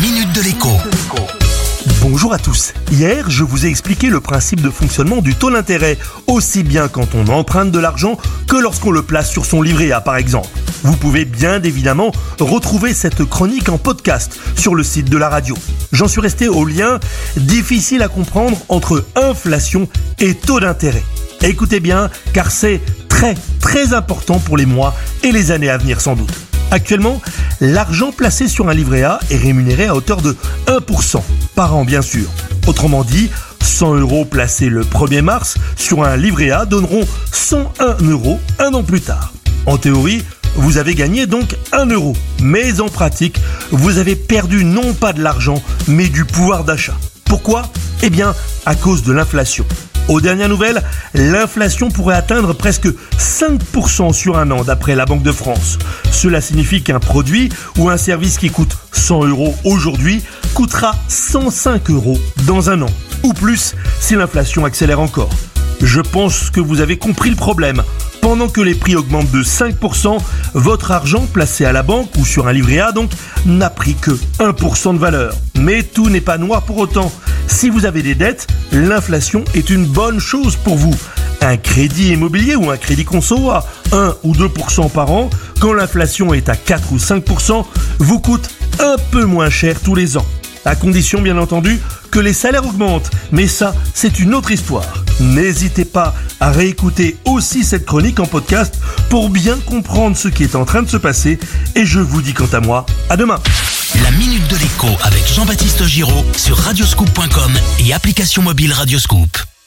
minute de l'écho. Bonjour à tous. Hier, je vous ai expliqué le principe de fonctionnement du taux d'intérêt, aussi bien quand on emprunte de l'argent que lorsqu'on le place sur son livret A par exemple. Vous pouvez bien évidemment retrouver cette chronique en podcast sur le site de la radio. J'en suis resté au lien difficile à comprendre entre inflation et taux d'intérêt. Écoutez bien, car c'est très très important pour les mois et les années à venir sans doute. Actuellement, l'argent placé sur un livret A est rémunéré à hauteur de 1% par an bien sûr. Autrement dit, 100 euros placés le 1er mars sur un livret A donneront 101 euros un an plus tard. En théorie, vous avez gagné donc 1 euro. Mais en pratique, vous avez perdu non pas de l'argent, mais du pouvoir d'achat. Pourquoi? Eh bien, à cause de l'inflation. Aux dernières nouvelles, l'inflation pourrait atteindre presque 5% sur un an d'après la Banque de France. Cela signifie qu'un produit ou un service qui coûte 100 euros aujourd'hui coûtera 105 euros dans un an. Ou plus si l'inflation accélère encore. Je pense que vous avez compris le problème. Pendant que les prix augmentent de 5%, votre argent placé à la banque ou sur un livret A donc n'a pris que 1% de valeur. Mais tout n'est pas noir pour autant. Si vous avez des dettes, l'inflation est une bonne chose pour vous. Un crédit immobilier ou un crédit conso à 1 ou 2% par an, quand l'inflation est à 4 ou 5%, vous coûte un peu moins cher tous les ans. À condition bien entendu que les salaires augmentent. Mais ça, c'est une autre histoire. N'hésitez pas à réécouter aussi cette chronique en podcast pour bien comprendre ce qui est en train de se passer. Et je vous dis quant à moi, à demain. La minute de l'écho avec Jean-Baptiste Giraud sur radioscoop.com et application mobile Radioscoop.